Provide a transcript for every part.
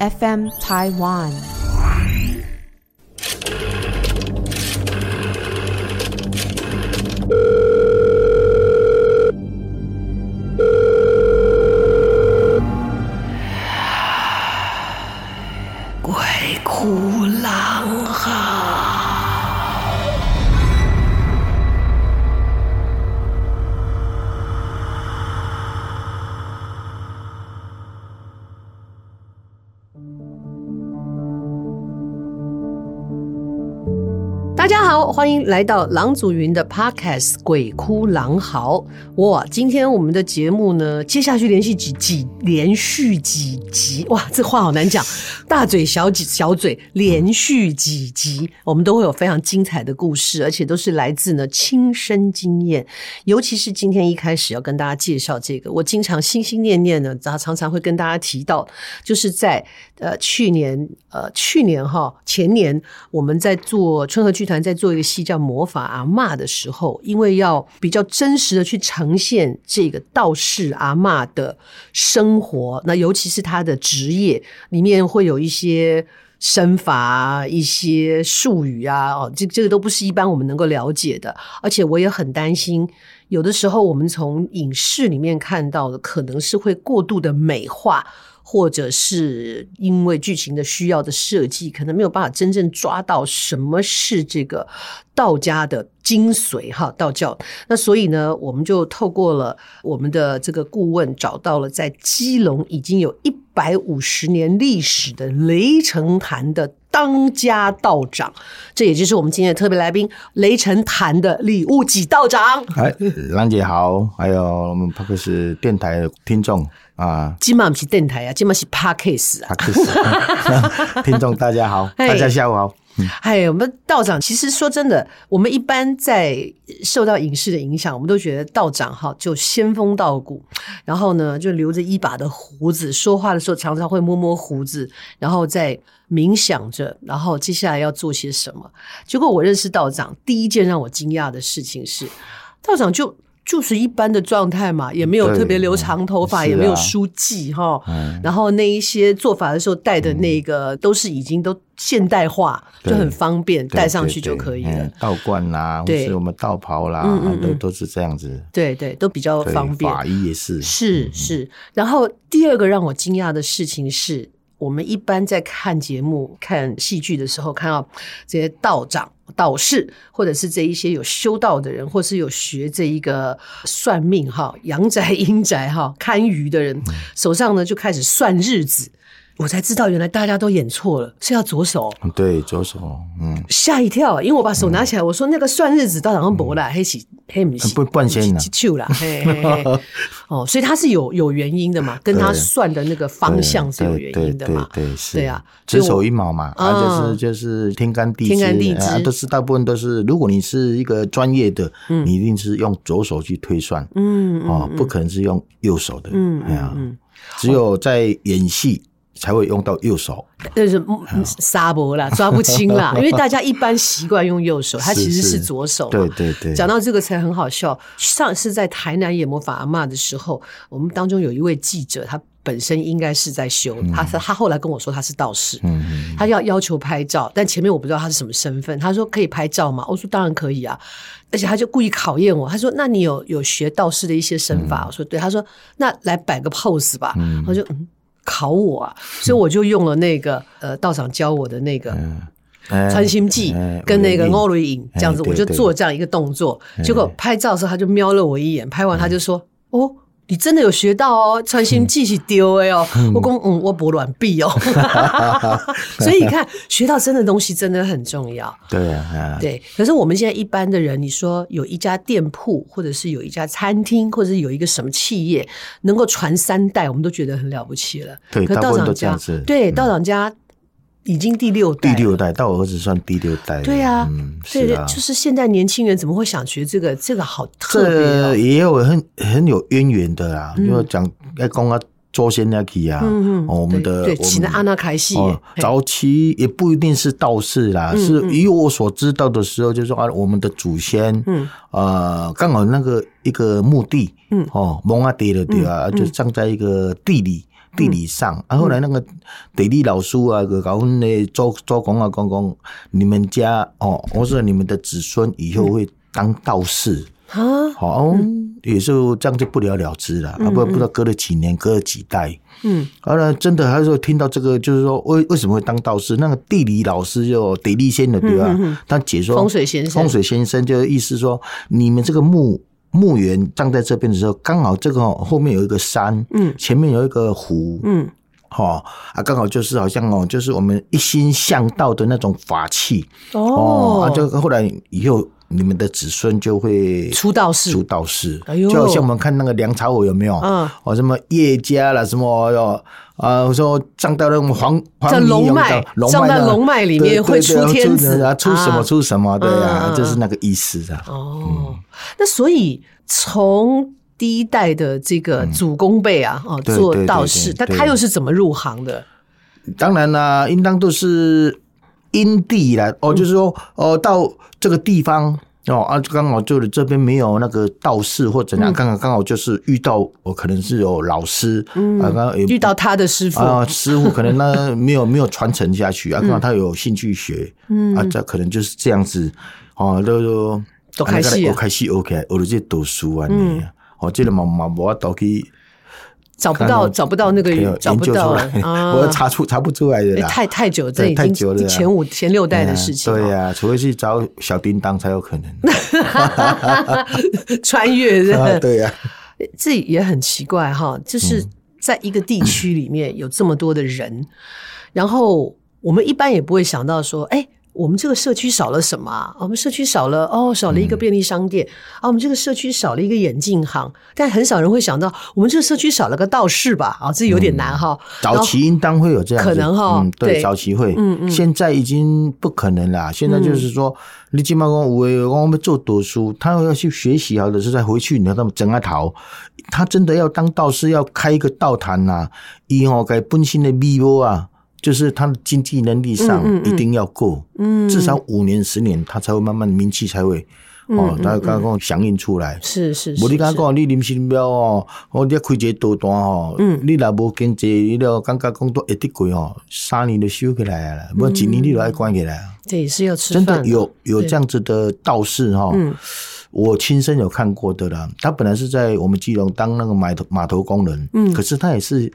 FM Taiwan。欢迎来到郎祖云的 Podcast《鬼哭狼嚎》。哇，今天我们的节目呢，接下去连续几集，连续几集，哇，这话好难讲，大嘴小嘴小嘴，连续几集，我们都会有非常精彩的故事，而且都是来自呢亲身经验。尤其是今天一开始要跟大家介绍这个，我经常心心念念呢，然后常常会跟大家提到，就是在呃去年呃去年哈前年我们在做春和剧团。在做一个戏叫《魔法阿嬷》的时候，因为要比较真实的去呈现这个道士阿嬷的生活，那尤其是他的职业里面会有一些身法、一些术语啊，哦，这这个都不是一般我们能够了解的。而且我也很担心，有的时候我们从影视里面看到的，可能是会过度的美化。或者是因为剧情的需要的设计，可能没有办法真正抓到什么是这个道家的精髓哈，道教。那所以呢，我们就透过了我们的这个顾问，找到了在基隆已经有一百五十年历史的雷城坛的当家道长，这也就是我们今天的特别来宾——雷城坛的礼物几道长。哎，兰姐好，还有我们 Podcast 电台的听众。啊，今晚不是电台啊，今晚是 Podcast 啊。Podcast 听众大家好，大家下午好。哎，我们道长其实说真的，我们一般在受到影视的影响，我们都觉得道长哈就仙风道骨，然后呢就留着一把的胡子，说话的时候常常会摸摸胡子，然后在冥想着，然后接下来要做些什么。结果我认识道长，第一件让我惊讶的事情是，道长就。就是一般的状态嘛，也没有特别留长头发，也没有梳髻哈。然后那一些做法的时候戴的那个都是已经都现代化，就很方便戴上去就可以了。道观啦，或是我们道袍啦，都都是这样子。对对，都比较方便。法医也是，是是。然后第二个让我惊讶的事情是，我们一般在看节目、看戏剧的时候，看到这些道长。道士，或者是这一些有修道的人，或是有学这一个算命哈、阳宅阴宅哈、堪舆的人，手上呢就开始算日子。我才知道，原来大家都演错了，是要左手。对，左手，嗯，吓一跳，因为我把手拿起来，我说那个算日子到底用不啦，黑起黑不不半仙了，哦，所以他是有有原因的嘛，跟他算的那个方向是有原因的嘛，对，是，对啊，子丑寅卯嘛，啊，就是就是天干地支，天干地支都是。大部分都是，如果你是一个专业的，你一定是用左手去推算，嗯，哦，不可能是用右手的，嗯，哎呀，只有在演戏。才会用到右手，就是沙博啦，抓不清啦，因为大家一般习惯用右手，他其实是左手。对对对，讲到这个才很好笑。上次在台南演魔法阿妈的时候，我们当中有一位记者，他本身应该是在修，他他后来跟我说他是道士，他要要求拍照，但前面我不知道他是什么身份，他说可以拍照吗？我说当然可以啊，而且他就故意考验我，他说那你有有学道士的一些身法？我说对，他说那来摆个 pose 吧，我就嗯。考我啊，所以我就用了那个呃道长教我的那个穿心计跟那个欧瑞影这样子，我就做这样一个动作。结果拍照的时候，他就瞄了我一眼，拍完他就说：“哦。”你真的有学到哦，穿心计是丢哎哦，我讲嗯，我博卵币哦，所以你看，学到真的东西真的很重要。对啊，对。可是我们现在一般的人，你说有一家店铺，或者是有一家餐厅，或者是有一个什么企业能够传三代，我们都觉得很了不起了。对，可道长家，对道长家。已经第六代，第六代到我儿子算第六代。对啊，嗯，对，就是现在年轻人怎么会想学这个？这个好特别，也有很很有渊源的啦。因为讲要讲啊，祖先那期啊，我们的对，请的阿那开戏，早期也不一定是道士啦，是以我所知道的时候，就是说啊，我们的祖先，嗯，呃，刚好那个一个墓地，嗯，哦，蒙阿爹的地啊，就葬在一个地里。地理上。啊，后来那个地理老师啊，个搞分的周周公啊，公公，你们家哦，我说你们的子孙以后会当道士。啊，好，嗯、也是这样就不了了之了，嗯、啊，不不知道隔了几年，隔了几代，嗯，后来真的还是听到这个，就是说为为什么会当道士？那个地理老师就地理先的对吧？嗯、他解说风水先生，风水先生就意思说，你们这个墓墓园葬在这边的时候，刚好这个后面有一个山，嗯，前面有一个湖，嗯，哦啊，刚好就是好像哦，就是我们一心向道的那种法器，哦，啊，就后来以后。你们的子孙就会出道士，出道士，就好像我们看那个梁朝伟有没有？嗯，哦，什么叶家了，什么哟啊，我说葬到那种黄黄龙脉，葬到龙脉里面会出天子。啊，出什么出什么，对啊，就是那个意思啊。哦，那所以从第一代的这个祖公辈啊，哦，做道士，那他又是怎么入行的？当然啦，应当都是。因地来哦，就是说哦，到这个地方哦啊，刚好就是这边没有那个道士或怎样，刚好刚好就是遇到我可能是有老师啊，刚刚遇到他的师傅。啊，师傅可能那 没有没有传承下去啊，刚好他有兴趣学，嗯。啊，这可能就是这样子哦，都都都开始，我开始 OK，我就读书啊，你哦，这个嘛嘛我都可以。找不到，找不到那个，找不到，我查出查不出来的。太太久，这已经前五前六代的事情。对呀，除非去找小叮当才有可能 穿越。对呀，这也很奇怪哈，就是在一个地区里面有这么多的人，然后我们一般也不会想到说，哎。我们这个社区少了什么啊？我们社区少了哦，少了一个便利商店、嗯、啊。我们这个社区少了一个眼镜行，但很少人会想到，我们这个社区少了个道士吧？啊，这有点难哈。嗯、早期应当会有这样子，可能哈、嗯，对，早期会，嗯嗯，现在已经不可能了。现在就是说，嗯、你起码讲，我我们做读书，他要去学习，好的是再回去，你要他们整啊逃。他真的要当道士，要开一个道坛呐，以后该本身的弥补啊。就是他的经济能力上一定要够，嗯，至少五年十年，他才会慢慢名气才会哦，他刚刚响应出来。是是是。无你刚刚讲你临时庙哦，我你开一个道单哦，嗯，你若无经济，你了感觉讲都一滴贵哦，三年就收起来了，不几年你就爱关起来。这也是要吃饭。真的有有这样子的道士哈。我亲身有看过的啦，他本来是在我们基隆当那个码头码头工人，嗯，可是他也是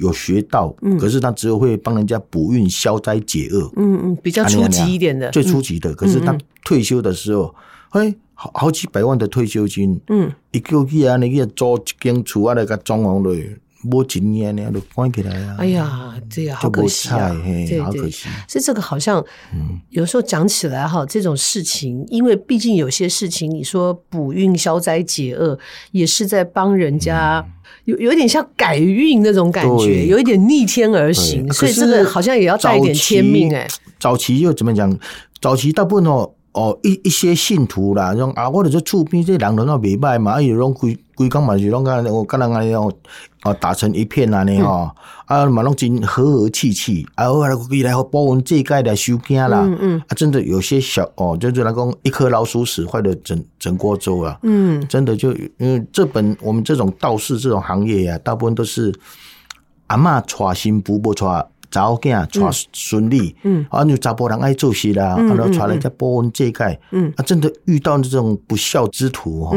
有学到，嗯，可是他只有会帮人家补运消灾解厄，嗯嗯，比较初级一点的，最初级的。可是他退休的时候，哎，好好几百万的退休金，嗯，一个月啊，你去租一间厝啊，那个装潢的。没经验呢，就关起来啊！哎呀，这个好可惜啊！对对，所以这个好像，有时候讲起来哈，这种事情，因为毕竟有些事情，你说补运消灾解厄，也是在帮人家，有有点像改运那种感觉，有一点逆天而行，所以这个好像也要带一点天命哎。早期又怎么讲？早期大部分哦哦一一些信徒啦，用啊，我就是厝边这人都那未歹嘛，拢规规工嘛是拢干我干人安尼哦。哦，打成一片啊！你哈啊，嘛拢真和和气气，啊，后来回来后保温这盖来收惊啦。嗯嗯，啊，真的有些小哦，就是那个一颗老鼠屎坏了整整锅粥啊。嗯，真的就因为这本我们这种道士这种行业呀，大部分都是阿嬷带新妇，不带查某囝娶孙女。嗯，啊，你查甫人爱做事啦，啊，然后带来这保温这盖。嗯，啊，真的遇到这种不孝之徒哈。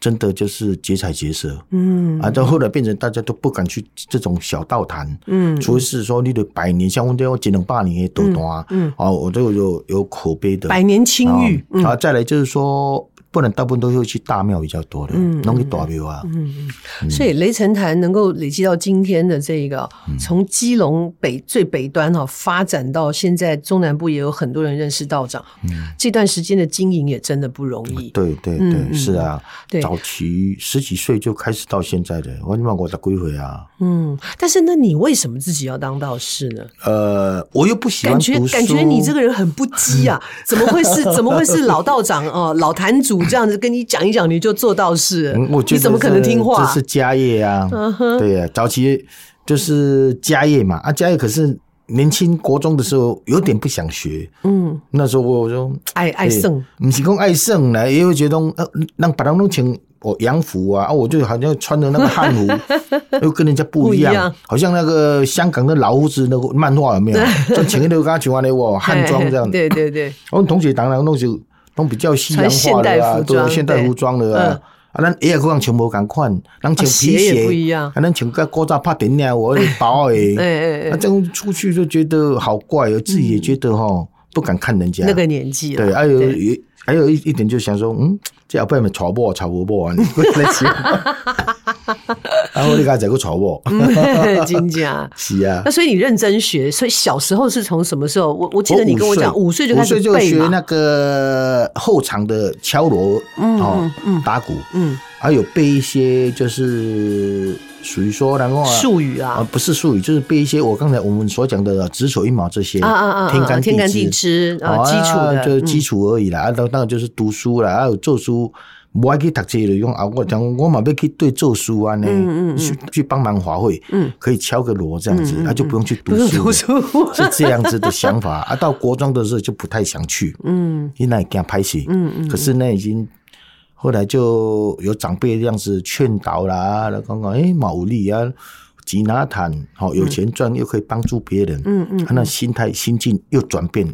真的就是劫财劫色，嗯，啊，到后来变成大家都不敢去这种小道谈，嗯，除非是说你的百年，香我这样几能八年的多端，嗯，啊，我都有有口碑的。百年青玉，啊，再来就是说。不然大部分都会去大庙比较多的，容易大庙啊。嗯嗯，所以雷神坛能够累积到今天的这个，从基隆北最北端哈发展到现在中南部也有很多人认识道长。嗯，这段时间的经营也真的不容易。对对对，是啊。对，早期十几岁就开始到现在的，我你妈我才归回啊？嗯，但是那你为什么自己要当道士呢？呃，我又不喜欢感觉感觉你这个人很不羁啊，怎么会是怎么会是老道长哦，老坛主？这样子跟你讲一讲，你就做道士，你怎么可能听话？这是家业啊，对呀，早期就是家业嘛，啊，家业可是年轻国中的时候有点不想学，嗯那时候我就爱爱胜，不是讲爱圣来，也会觉得呃，让把他弄成我洋服啊，啊，我就好像穿的那个汉服，又跟人家不一样，好像那个香港的老夫子那个漫画有没有？就前面都跟他讲完了，我汉装这样。对对对，我们同学当然都是都比较西洋化的啊，对现代服装的啊。啊，咱鞋裤穿无共款，咱穿皮鞋不一样，啊，咱穿个古早拍电影，我包诶，哎啊，这样出去就觉得好怪，我自己也觉得哈，不敢看人家那个年纪。对，还有还有一一点，就想说，嗯，这后辈们吵不吵不不啊？然后你刚才讲个吵我？真假？是啊。那所以你认真学，所以小时候是从什么时候？我我记得你跟我讲，五岁就开始背就学那个后场的敲锣，哦，打鼓，嗯，还有背一些就是属于说然后术语啊，不是术语，就是背一些我刚才我们所讲的子丑寅卯这些啊啊啊，天干天干地支啊，基础的，就是基础而已啦。啊，当当然就是读书啦，还有做书。我爱去读这个，用啊，我讲我嘛要去对做书啊呢，去去帮忙华会，可以敲个锣这样子，他就不用去读书，是这样子的想法 啊。到国中的时候就不太想去，嗯，因为惊拍戏，嗯嗯，可是呢，已经后来就有长辈这样子劝导啦，来讲讲，哎，毛利啊，吉拿坦，好有钱赚，又可以帮助别人，嗯嗯，他那心态心境又转变，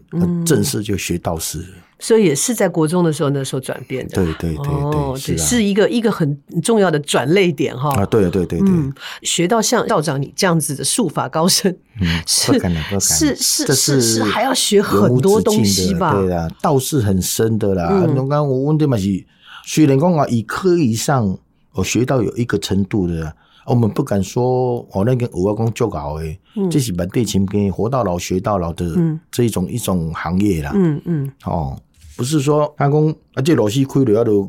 正式就学道士。所以也是在国中的时候，那时候转变的。对对对对，哦、是，是一个一个很重要的转类点哈。啊，对对对对，嗯，学到像道长你这样子的术法高深，嗯，是是是是是还要学很多东西吧？对啊，道是很深的啦。刚刚、嗯、我问的嘛是，虽然讲啊，以科以上，我学到有一个程度的，我们不敢说哦那个我要讲做好诶，嗯、这是蛮对前边活到老学到老的这一种、嗯、一种行业啦。嗯嗯，哦。不是说他讲啊，这螺丝开了要都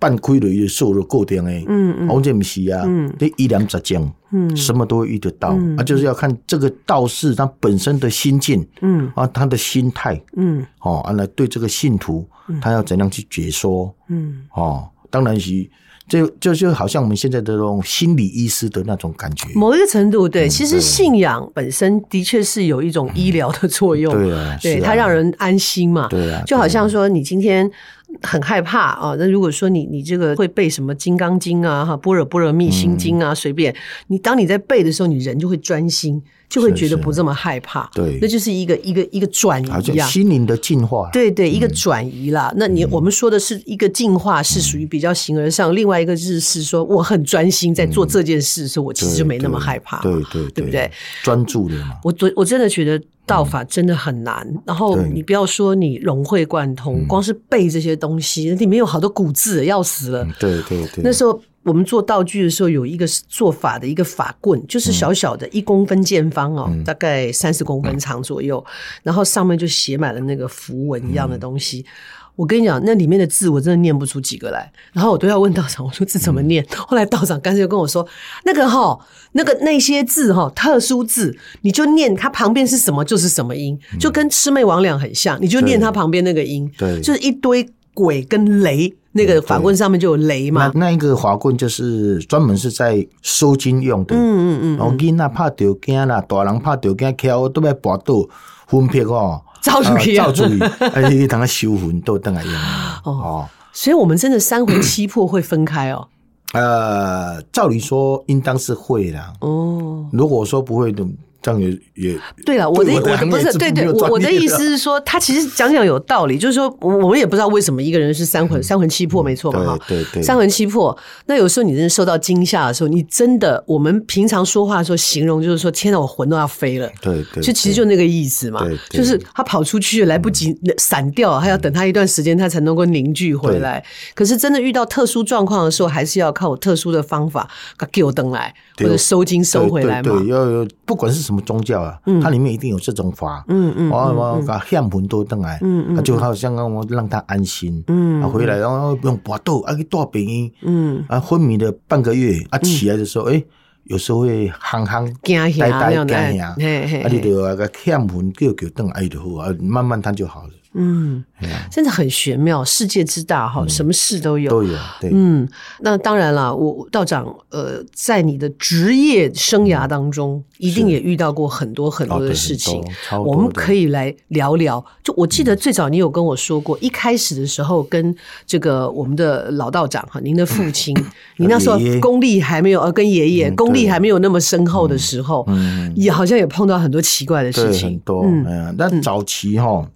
半开了，也受了固定诶。嗯嗯，我这不是啊，嗯，这一两杂讲，嗯，什么都会遇得到。啊，就是要看这个道士他本身的心境，嗯，啊，他的心态，嗯，哦，啊，来对这个信徒，他要怎样去解说，嗯，哦，当然是。就就就好像我们现在的这种心理医师的那种感觉，某一个程度，对，其实信仰本身的确是有一种医疗的作用，对啊，对，它让人安心嘛，对啊，就好像说你今天很害怕啊，那如果说你你这个会背什么《金刚经》啊、哈《般若波罗蜜心经》啊，随便你，当你在背的时候，你人就会专心。就会觉得不这么害怕，对，那就是一个一个一个转移一样，心灵的进化，对对，一个转移啦。那你我们说的是一个进化，是属于比较形而上；另外一个就是是说，我很专心在做这件事的时候，我其实就没那么害怕，对对对不对？专注的嘛。我我我真的觉得道法真的很难。然后你不要说你融会贯通，光是背这些东西，里面有好多古字，要死了。对对对，那时候。我们做道具的时候，有一个做法的一个法棍，就是小小的一公分见方哦，嗯、大概三十公分长左右，嗯、然后上面就写满了那个符文一样的东西。嗯、我跟你讲，那里面的字我真的念不出几个来，然后我都要问道长，我说这怎么念？嗯、后来道长干脆就跟我说，那个哈，那个那些字哈，特殊字，你就念它旁边是什么就是什么音，就跟魑魅魍魉很像，你就念它旁边那个音，对，就是一堆鬼跟雷。那个法棍上面就有雷嘛？那那一个法棍就是专门是在收金用的。嗯嗯嗯。然后囡仔怕掉惊啦，大人怕掉惊，敲都要跋倒魂魄哦，照注意，照注意，而且等他修魂都等来用。哦，所以我们真的三魂七魄会分开哦。呃，照理说应当是会啦。哦，如果说不会的。这样也也对了，我的我的不是对对，我我的意思是说，他其实讲讲有道理，就是说，我们也不知道为什么一个人是三魂三魂七魄，没错嘛哈，对对，三魂七魄。那有时候你真的受到惊吓的时候，你真的我们平常说话的时候形容就是说，天哪，我魂都要飞了，对对，就其实就那个意思嘛，就是他跑出去来不及散掉，还要等他一段时间，他才能够凝聚回来。可是真的遇到特殊状况的时候，还是要靠我特殊的方法给我登来，或者收金收回来嘛，对，要不管是什么。什么宗教啊？它里面一定有这种法，嗯嗯，我我把香魂都登来，嗯嗯，就好像我让他安心，嗯，回来然后不用搏斗，啊，去大病院，嗯，啊，昏迷了半个月，啊，起来的时候，哎，有时候会憨憨呆呆呆呆，啊，你就啊个欠魂叫叫等来就好，啊，慢慢他就好了。嗯，真的很玄妙，世界之大哈，什么事都有，都有。对，嗯，那当然了，我道长呃，在你的职业生涯当中，一定也遇到过很多很多的事情，我们可以来聊聊。就我记得最早你有跟我说过，一开始的时候跟这个我们的老道长哈，您的父亲，你那时候功力还没有，呃，跟爷爷功力还没有那么深厚的时候，嗯，也好像也碰到很多奇怪的事情，很多，嗯，但早期哈。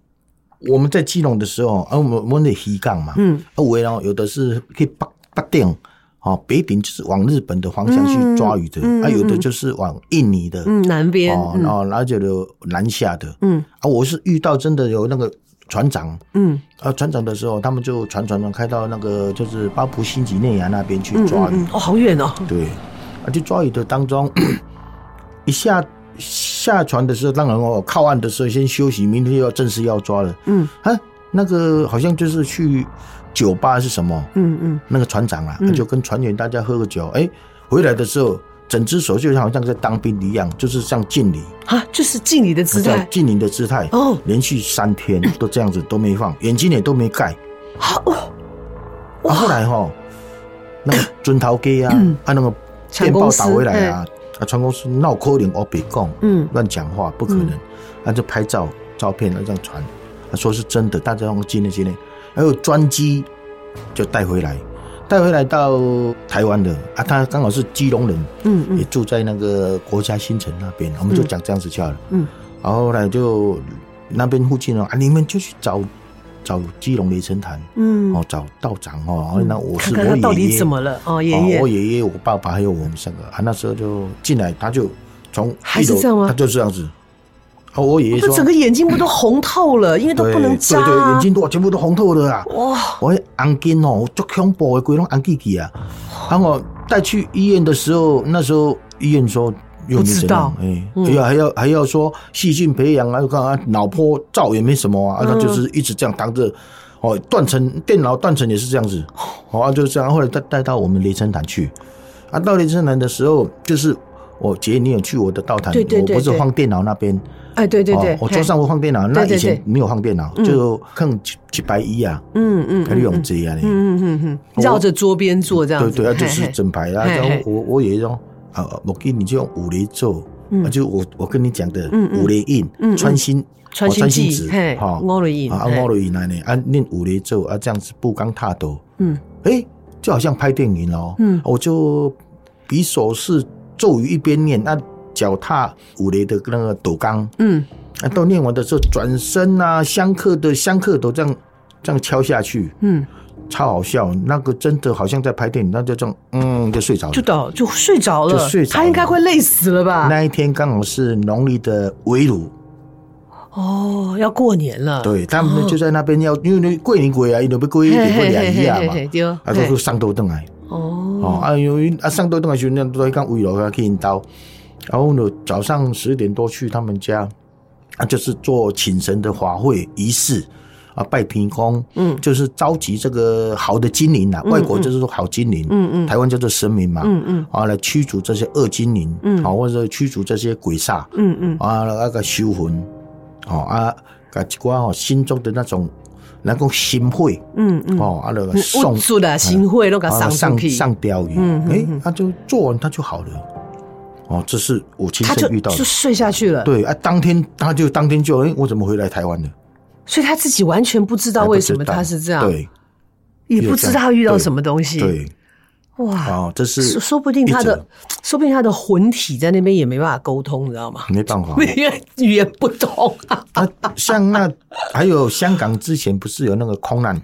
我们在基隆的时候，啊，我们我们的西港嘛，嗯，啊，围绕有的是可以北北顶，啊，北顶就是往日本的方向去抓鱼的，嗯、啊，有的就是往印尼的，嗯，南边，哦，然后然后就南下的，嗯，啊，我是遇到真的有那个船长，嗯，啊，船长的时候，他们就船船船开到那个就是巴布新几内亚那边去抓鱼，哦，好远哦，对，啊，去抓鱼的当中，一下。下船的时候，当然哦，靠岸的时候先休息，明天又要正式要抓了。嗯，啊，那个好像就是去酒吧是什么？嗯嗯，那个船长啊，嗯、就跟船员大家喝个酒，哎、欸，回来的时候，整只手就好像在当兵一样，就是像敬礼啊，就是敬礼的姿态，敬礼的姿态哦，连续三天 都这样子都没放，眼睛也都没盖。好，啊，后来哈，那个 尊头哥啊，他、啊、那个电报打回来啊。啊，船公司闹扣零，我别讲，嗯，乱讲话不可能，他、嗯、就拍照照片那张传，他说是真的，大家用纪念纪念，还有专机就带回来，带回来到台湾的啊，他刚好是基隆人，嗯嗯，也住在那个国家新城那边，我们就讲这样子就好了，嗯，然后后来就那边附近啊，你们就去找。找基隆雷神坛，嗯，哦，找道长哦，那我是我爷爷，到底怎么了？哦，爷爷，我爷爷，我爸爸还有我们三个啊，那时候就进来，他就从还是这样吗？他就这样子。哦，我爷爷说，整个眼睛不都红透了？因为都不能眨，对对，眼睛都全部都红透了啊！哇，我眼睛哦，足恐怖的，鬼拢红记记啊！然后带去医院的时候，那时候医院说。又知道，哎，哎呀，还要还要说细菌培养啊，看啊，脑波照也没什么啊，那就是一直这样当着，哦，断层电脑断层也是这样子，哦，啊，就是这样，后来带带到我们雷声坛去，啊，到雷声坛的时候，就是我姐你有去我的道坛，我不是放电脑那边，哎，对对对，我桌上会放电脑，那以前没有放电脑，就看几百一啊，嗯嗯，还用这样的，嗯嗯嗯，绕着桌边坐这样子，对对啊，就是整排啊，我我也说。啊，我给你就用五雷咒啊，就我我跟你讲的五雷印，穿心穿心子，哈，五雷印啊，五雷印来呢，啊，念五雷咒啊，这样子步刚踏斗，嗯，哎，就好像拍电影哦，嗯，我就比手势咒语一边念，那脚踏五雷的那个斗刚，嗯，啊，到念完的时候转身啊，香客的香客都这样这样敲下去，嗯。超好笑，那个真的好像在拍电影，那就这样，嗯，就睡着了，就倒就睡着了，就睡着，他应该快累死了吧？那一天刚好是农历的围炉，哦，要过年了，对，他们就在那边要，因为过年鬼啊，因为要过一点过两日嘛，啊，都是上斗灯来，哦，哦，啊，因为啊上斗灯来时候，那都会讲围炉啊去引刀，然后呢，早上十点多去他们家，啊，就是做请神的法会仪式。啊，拜天公，嗯，就是召集这个好的精灵呐，外国就是说好精灵，嗯嗯，台湾叫做神明嘛，嗯嗯，啊，来驱逐这些恶精灵，嗯，啊，或者驱逐这些鬼煞，嗯嗯，啊，那个修魂，哦啊，把一寡哦心中的那种那个心会，嗯嗯，哦，啊，那个送出的心灰都给上上上钓鱼，嗯哎，他就做完他就好了，哦，这是我亲身遇到的，就睡下去了，对啊，当天他就当天就哎，我怎么回来台湾了？所以他自己完全不知道为什么他是这样，对，也不知道遇到什么东西，对，哇，哦，这是说不定他的，说不定他的魂体在那边也没办法沟通，你知道吗？没办法，因为语言不通啊。像那还有香港之前不是有那个空难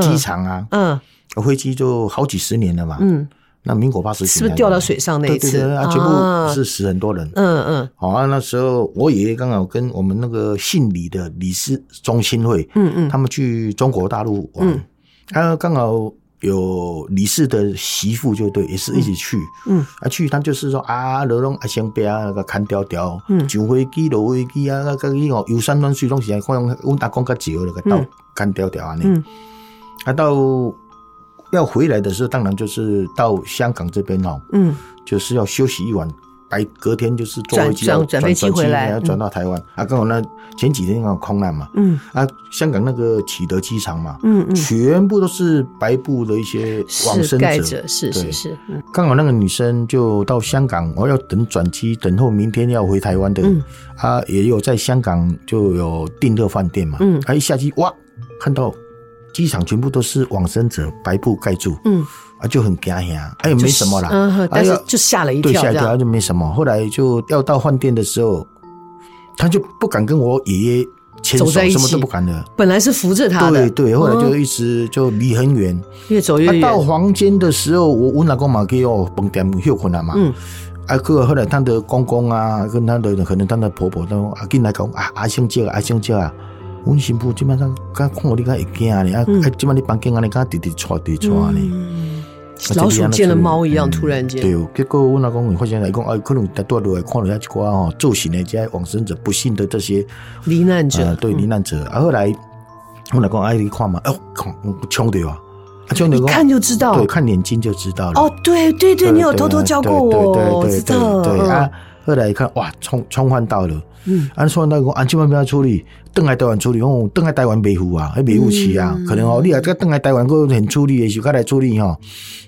机场啊，嗯，飞机就好几十年了嘛，嗯。那民国八十几年是不是掉到水上那一次？对对对啊，全部是死很多人。嗯嗯。好啊，那时候我爷爷刚好跟我们那个姓李的李氏中心会，嗯嗯，他们去中国大陆玩，他刚好有李氏的媳妇，就对，也是一起去。嗯。啊，去他就是说啊，那种啊，先别那个看调调，嗯，上飞机落飞机啊，那个伊哦游山玩水拢是啊，可能我打工较少那个到看调调啊，嗯，啊到。要回来的时候，当然就是到香港这边哦，嗯，就是要休息一晚，白隔天就是坐飞机转转飞机回来，要转到台湾。啊，刚好那前几天刚好空难嘛，嗯，啊，香港那个启德机场嘛，嗯嗯，全部都是白布的一些往生者，是是是，刚好那个女生就到香港，我要等转机，等候明天要回台湾的，啊，也有在香港就有订热饭店嘛，嗯，啊，一下机哇，看到机场全部都是往生者，白布盖住，嗯。啊，就很惊吓，哎，没什么啦，嗯，但是就吓了一跳，对，吓一跳，就没什么。后来就要到饭店的时候，他就不敢跟我爷爷牵手，什么都不敢的。本来是扶着他的，对对，后来就一直就离很远，越走越远。到房间的时候，我我老公嘛给我蹦点休困了嘛，嗯，啊，后来他的公公啊，跟他的可能他的婆婆都啊进来讲啊，阿兄姐啊，阿兄姐啊，我新妇基本上刚看我你看会惊呢，啊，基本你房间啊，你看滴滴唰滴唰呢。老鼠见了猫一样，突然间。对，结果我老公发现来讲，哎，可能在多路来看了下几挂哦，造型的这些往生者，不幸的这些罹难者，对罹难者。啊，后来我老公哎一看嘛，哦，看冲的啊，冲的，一看就知道，对，看眼睛就知道了。哦，对对对，你有偷偷教过我，对对对对对啊。后来一看，哇，冲冲换到了，嗯，按冲换到讲，按千万不要处理。邓来台湾处理，哦，邓来台湾没付啊，还没付齐啊，可能哦，你啊，这个邓来台湾过很处理的时候，来处理哈，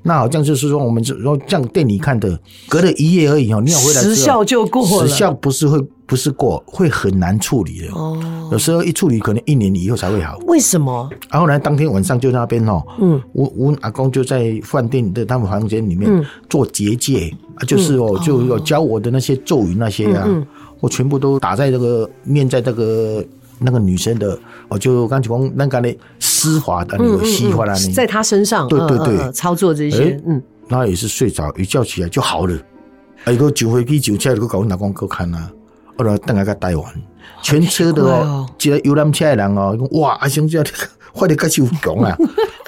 那好像就是说，我们说这样店里看的，隔了一夜而已哦，你要回来时效就过了，时效不是会不是过，会很难处理的。哦，有时候一处理可能一年以后才会好。为什么？然后呢当天晚上就在那边哦，嗯，我我阿公就在饭店的他们房间里面做结界啊，就是哦，就有教我的那些咒语那些啊，我全部都打在这个念在这个。那个女生的，我就刚才讲那个呢，丝滑的那个西花的，在她身上，对对对，操作这些，嗯，那也是睡着，一觉起来就好了。哎，个酒飞机酒车，个搞我老公哥看啊，后来等下个带完，全车的哦，记得游览车的人哦，哇，阿兄这快点开始讲啊。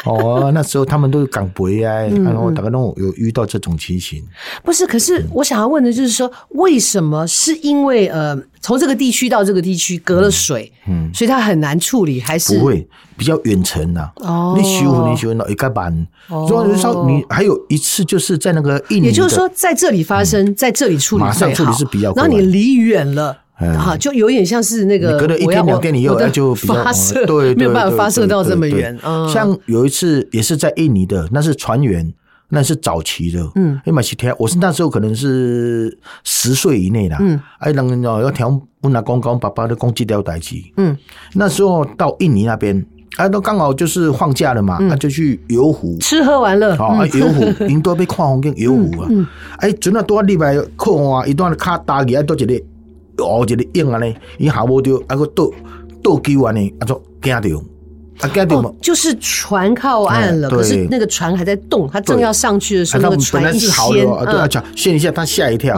哦，那时候他们都是港北啊，然后大概都有遇到这种情形。不是，可是我想要问的就是说，为什么是因为呃，从这个地区到这个地区隔了水，嗯，所以它很难处理，还是不会比较远程呐？哦，你修复你修复到一个班，所以说你还有一次就是在那个印尼，也就是说在这里发生，在这里处理，马上处理是比较，然后你离远了。啊，就有点像是那个，隔了一天两天以后，那就 发射，对，没有办法发射到这么远。像有一次也是在印尼的，那是船员，那是早期的。嗯，哎，马西天，我是那时候可能是十岁以内的。嗯，哎，人哦要调问阿公公爸爸的公鸡吊代机。嗯，那时候到印尼那边，哎，都刚好就是放假了嘛，那就去游湖吃喝玩乐。啊，游湖，人都被看风景游湖啊。嗯，哎，真的多礼拜看啊，一段卡大鱼多一个。哦，一个影啊呢，伊下无着，啊个倒倒钩啊呢，啊就惊着，啊惊着嘛，就是船靠岸了，可是那个船还在动，他正要上去的时候，那个船一掀，对啊，掀一下，他吓一跳，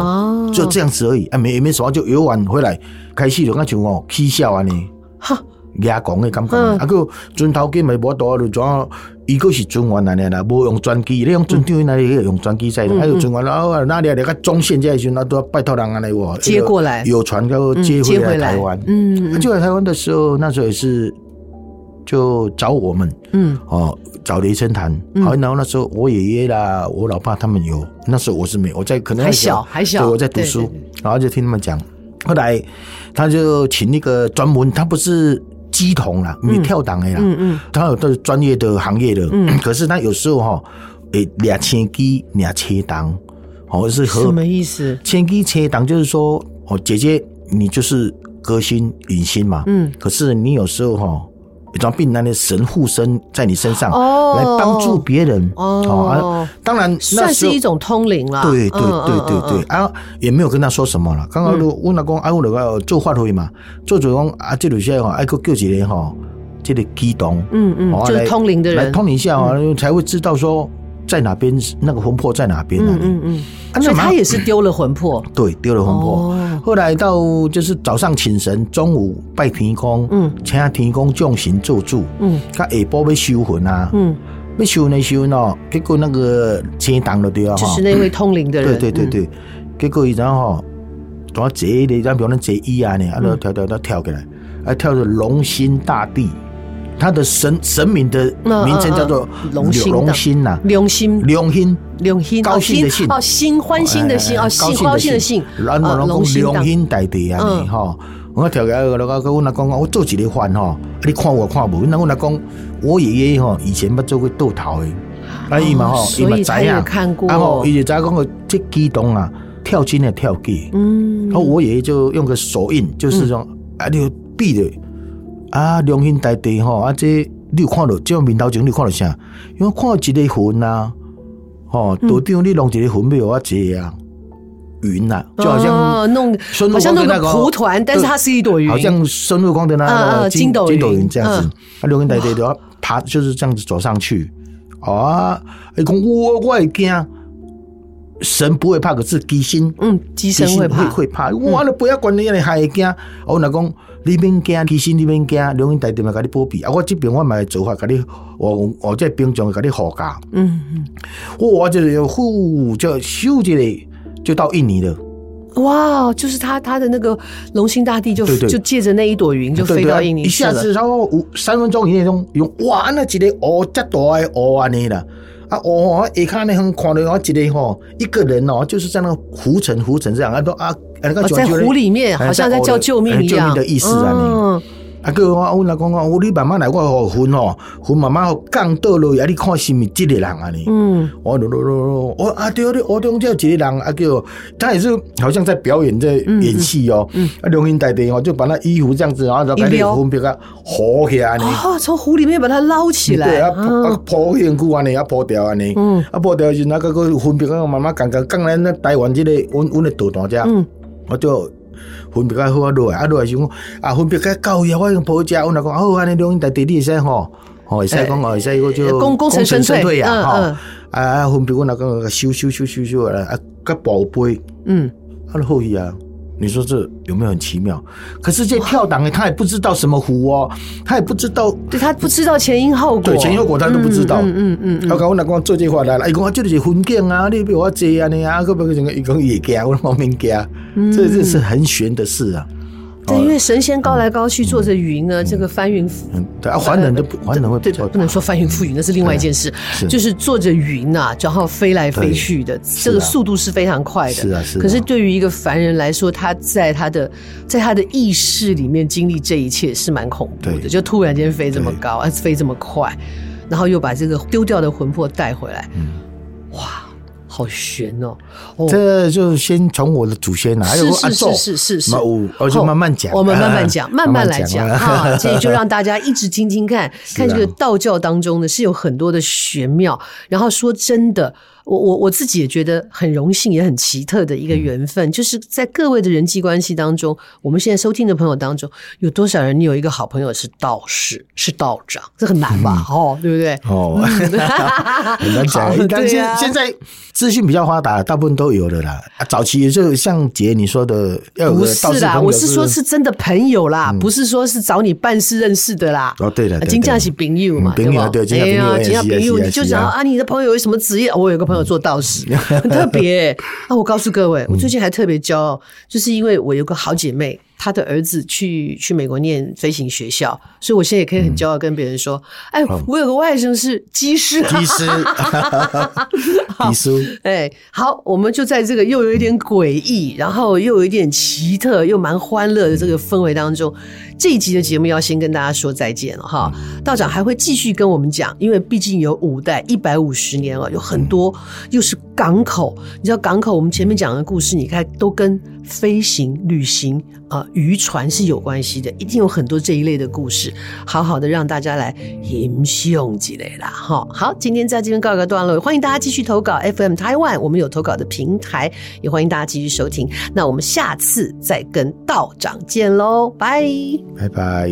就这样子而已，啊没没什么，就游完回来，开始就那像哦起笑啊呢，哈，牙讲的感觉，啊个船头机咪无多，就装。伊个是船员来的啦，无用专机，你用船长那里用专机在的，还有船员啦，那里那个中线这一群，那都要拜托人来我接过来，有船就接回来台湾。嗯，就来台湾的时候，那时候也是就找我们，嗯，哦，找雷声谈，好，然后那时候我爷爷啦，我老爸他们有，那时候我是没，我在可能还小还小，对，我在读书，然后就听他们讲，后来他就请那个专门，他不是。乩童啦，没跳档的啦，嗯嗯，他有都是专业的行业的，嗯，可是他有时候哈，诶，俩千机俩千档，哦，是和什么意思？千机千档就是说，哦，姐姐你就是歌星影星嘛，嗯，可是你有时候哈。一种病难的神护身在你身上，来帮助别人哦。当然，算是一种通灵了。对对对对对，啊，也没有跟他说什么了。刚刚我老公啊，我那个做法会嘛，做主讲啊，这里现在哈，爱个叫几人哈，这里激动，嗯嗯，就是通灵的人来通灵一下啊，才会知道说。在哪边？那个魂魄在哪边？嗯嗯嗯。所以他也是丢了魂魄。对，丢了魂魄。后来到就是早上请神，中午拜天公，嗯，请天公降神做主，嗯，他下晡要收魂啊，嗯，要修呢修呢，结果那个天当了对啊，就是那位通灵的人。对对对对，结果一张哈，怎么折的？像比如那折衣啊呢，啊，跳跳跳跳起来，啊，跳着龙心大帝。他的神神明的名称叫做龙龙兴呐，龙心，龙心，龙心，高兴的兴哦，心欢欣的兴哦，兴高兴的兴，然后龙兴大地啊，你哈，我跳起来，我我跟我讲讲，我做几个饭哈，你看我看无，那我来讲，我爷爷哈以前捌做过豆头的，啊伊嘛吼，伊嘛知啊，然后伊就知讲个这机动啊，跳筋的跳机，嗯，然后我爷爷就用个手印，就是说啊，你闭的。啊，良心大地吼，啊，这你有看到这面头前你看到啥？因为看到一个云啊，吼，道长你弄一个云没有啊？这样云啊，就好像弄，好像弄个蒲团，但是它是一朵云，好像孙悟空的那个筋斗云这样子。啊，良心大地都要爬，就是这样子走上去。啊，哎讲我我会惊，神不会怕，可是鸡心，嗯，乩身会怕，会怕。我了不要管你，你还会惊。我来讲。你免惊，其实你免惊，龙兴大地嘛，甲你保庇。啊，我这边我买做法，甲你，我我这兵将甲你护驾。嗯嗯，我我就呼，就咻一下就到印尼了。哇，就是他他的那个龙兴大帝就对对就借着那一朵云就飞到印尼去了。一下子，然后五三分钟以内中用哇，那几个哦，这大的哦安尼啦。啊哦，一看那很看到，我记得吼，一个人哦，就是在那个浮沉浮沉这样啊都啊。在湖里面，好像在叫救命一样。救命的意思啊，你啊哥，我我老公讲，我你慢慢来，我好分哦，分慢慢降倒落，啊，你看是咪这个人啊？你嗯，我咯咯咯，我啊对，我中叫这个人啊叫，他也是好像在表演在演戏哦。啊，龙兴大帝哦，就把那衣服这样子，然后就把那分别个活起来呢。哦，从湖里面把它捞起来，啊啊破起骨啊，你啊破掉啊，你嗯，啊破掉是那个个分别个慢慢降降降来那台湾这个温温的道大只嗯。我就分别较好啊，落来啊，落来是讲啊，分别较高呀，我用婆家，我若讲哦，安尼龙兴大帝你会使吼，吼会使讲哦，会使我就功功成身退呀，吼啊，分别我来讲修修修修修啊啊，个宝贝，嗯，啊，好去啊。你说这有没有很奇妙？可是这跳档他也不知道什么湖哦，他也不知道，对他不知道前因后果，对前因后果他都不知道。嗯嗯嗯。我讲我老公做这话来了，伊讲这里是婚景啊，你比我这样的啊，个不个伊讲也惊，我莫名惊，这这是很玄的事啊。对，因为神仙高来高去，坐着云呢，这个翻云覆雨。对啊，还能的不还能会对，不能说翻云覆雨，那是另外一件事。就是坐着云呐，然后飞来飞去的，这个速度是非常快的。是啊，是。可是对于一个凡人来说，他在他的在他的意识里面经历这一切是蛮恐怖的，就突然间飞这么高，啊，飞这么快，然后又把这个丢掉的魂魄带回来。嗯，哇。好悬哦！这就先从我的祖先来，是是是是是是，我就慢慢讲，我们慢慢讲，慢慢来讲啊！这就让大家一直听听看，看这个道教当中呢是有很多的玄妙。然后说真的。我我我自己也觉得很荣幸，也很奇特的一个缘分，嗯、就是在各位的人际关系当中，我们现在收听的朋友当中，有多少人你有一个好朋友是道士，是道长？这很难吧？嗯、哦，对不对？哦，很难讲。但现、啊、现在资讯比较发达，大部分都有的啦。早期也就像姐你说的，要有个道士，不是啦，我是说是真的朋友啦，嗯、不是说是找你办事认识的啦。哦，对的，金价是朋友嘛，对吧？对，金价朋友，你就讲啊，你的朋友有什么职业？我有个。朋友做道士 很特别啊！我告诉各位，我最近还特别骄傲，就是因为我有个好姐妹。他的儿子去去美国念飞行学校，所以我现在也可以很骄傲跟别人说：“嗯、哎，我有个外甥是机师。”机师，机师。哎，好，我们就在这个又有一点诡异，然后又有一点奇特，又蛮欢乐的这个氛围当中，这一集的节目要先跟大家说再见了哈。道长还会继续跟我们讲，因为毕竟有五代一百五十年了，有很多又是港口，你知道港口，我们前面讲的故事，你看都跟飞行、旅行啊。渔船是有关系的，一定有很多这一类的故事，好好的让大家来吟诵几类啦。哈，好，今天在这边告一个段落，欢迎大家继续投稿 FM Taiwan，我们有投稿的平台，也欢迎大家继续收听。那我们下次再跟道长见喽，拜拜拜。